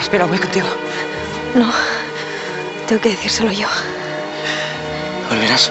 Espera, voy contigo. No, tengo que decírselo yo. Volverás.